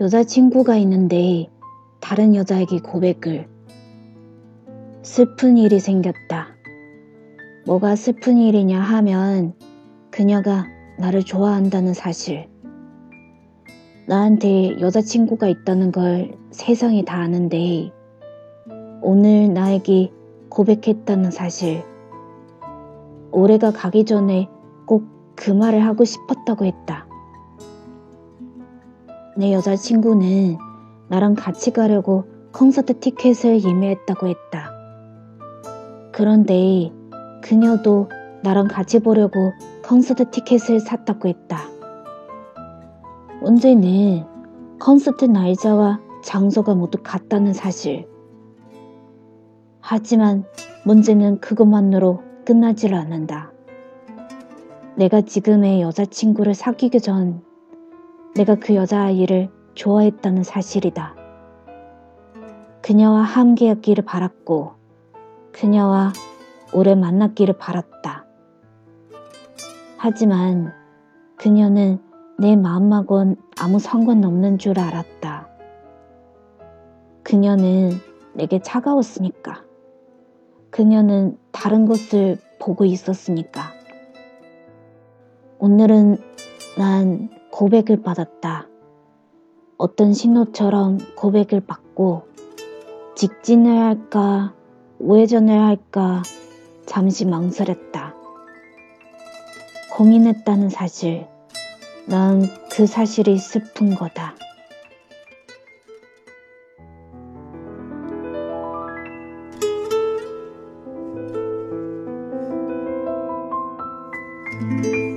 여자친구가 있는데 다른 여자에게 고백을. 슬픈 일이 생겼다. 뭐가 슬픈 일이냐 하면 그녀가 나를 좋아한다는 사실. 나한테 여자친구가 있다는 걸 세상이 다 아는데 오늘 나에게 고백했다는 사실. 올해가 가기 전에 꼭 그 말을 하고 싶었다고 했다. 내 여자친구는 나랑 같이 가려고 콘서트 티켓을 예매했다고 했다. 그런데 그녀도 나랑 같이 보려고 콘서트 티켓을 샀다고 했다. 문제는 콘서트 날짜와 장소가 모두 같다는 사실. 하지만 문제는 그것만으로 끝나질 않는다. 내가 지금의 여자친구를 사귀기 전 내가 그 여자아이를 좋아했다는 사실이다. 그녀와 함께하기를 바랐고 그녀와 오래 만났기를 바랐다. 하지만 그녀는 내 마음하고는 아무 상관없는 줄 알았다. 그녀는 내게 차가웠으니까. 그녀는 다른 것을 보고 있었으니까. 오늘은 난 고백을 받았다. 어떤 신호처럼 고백을 받고 직진을 할까, 우회전을 할까 잠시 망설였다. 고민했다는 사실. 난 그 사실이 슬픈 거다. you